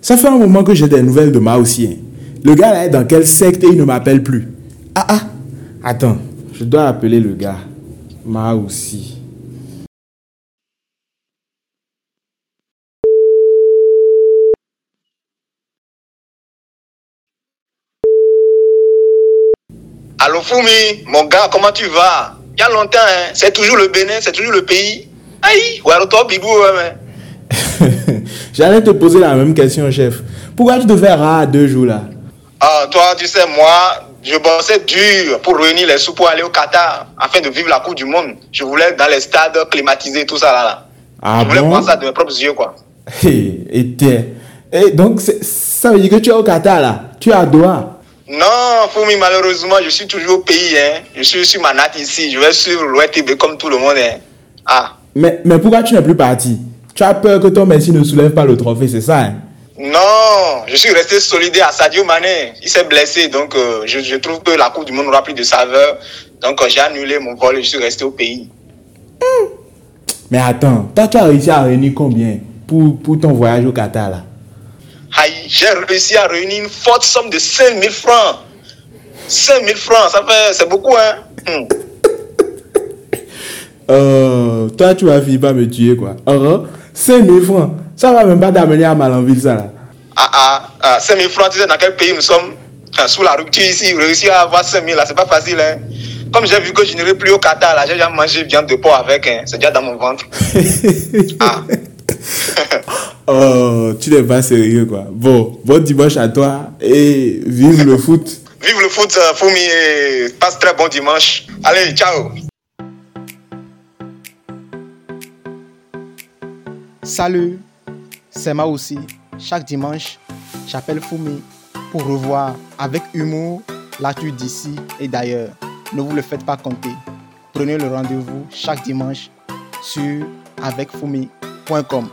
Ça fait un moment que j'ai des nouvelles de hein. Le gars là est dans quelle secte et il ne m'appelle plus. Ah ah. Attends, je dois appeler le gars. Ma aussi. Allô Foumi, mon gars, comment tu vas? Il y a longtemps, hein C'est toujours le Bénin, c'est toujours le pays. Aïe, ouais, toi, Bibou, ouais, mais. J'allais te poser la même question, chef. Pourquoi tu te fais rare deux jours là? Ah, toi, tu sais, moi, je bossais dur pour réunir les sous pour aller au Qatar afin de vivre la Coupe du Monde. Je voulais dans les stades climatisés, tout ça là. là. Ah je voulais bon? voir ça de mes propres yeux, quoi. Et Et donc, ça veut dire que tu es au Qatar là Tu es à Doha Non, Foumi, malheureusement, je suis toujours au pays, hein. Je suis sur ma natte ici. Je vais sur l'OETB comme tout le monde, hein. Ah. mais, mais pourquoi tu n'es plus parti? Tu as peur que ton Messi ne soulève pas le trophée, c'est ça hein? Non, je suis resté solidaire à Sadio Mané. Il s'est blessé, donc euh, je, je trouve que la Coupe du Monde n'aura plus de saveur. Donc euh, j'ai annulé mon vol et je suis resté au pays. Mais attends, toi tu as réussi à réunir combien pour, pour ton voyage au Qatar là? J'ai réussi à réunir une forte somme de 5000 francs. 5000 francs, ça fait, c'est beaucoup, hein? Hmm. Euh, toi tu vas finir par me tuer quoi. Uh 5000 francs, ça va même pas t'amener à Malanville ça là. Ah, ah, ah, 5000 francs, tu sais dans quel pays nous sommes? Sous la rupture ici, réussir à avoir 5000 là, c'est pas facile, hein. Comme j'ai vu que je n'irai plus au Qatar, là, j'ai déjà mangé viande de porc avec, hein. C'est déjà dans mon ventre. Ah. oh, tu n'es pas sérieux quoi. Bon, bon dimanche à toi et vive le foot. Vive le foot, euh, Foumi, et passe très bon dimanche. Allez, ciao. Salut, c'est moi aussi. Chaque dimanche, j'appelle Fumi pour revoir avec humour l'actu d'ici et d'ailleurs. Ne vous le faites pas compter. Prenez le rendez-vous chaque dimanche sur avecfumi.com.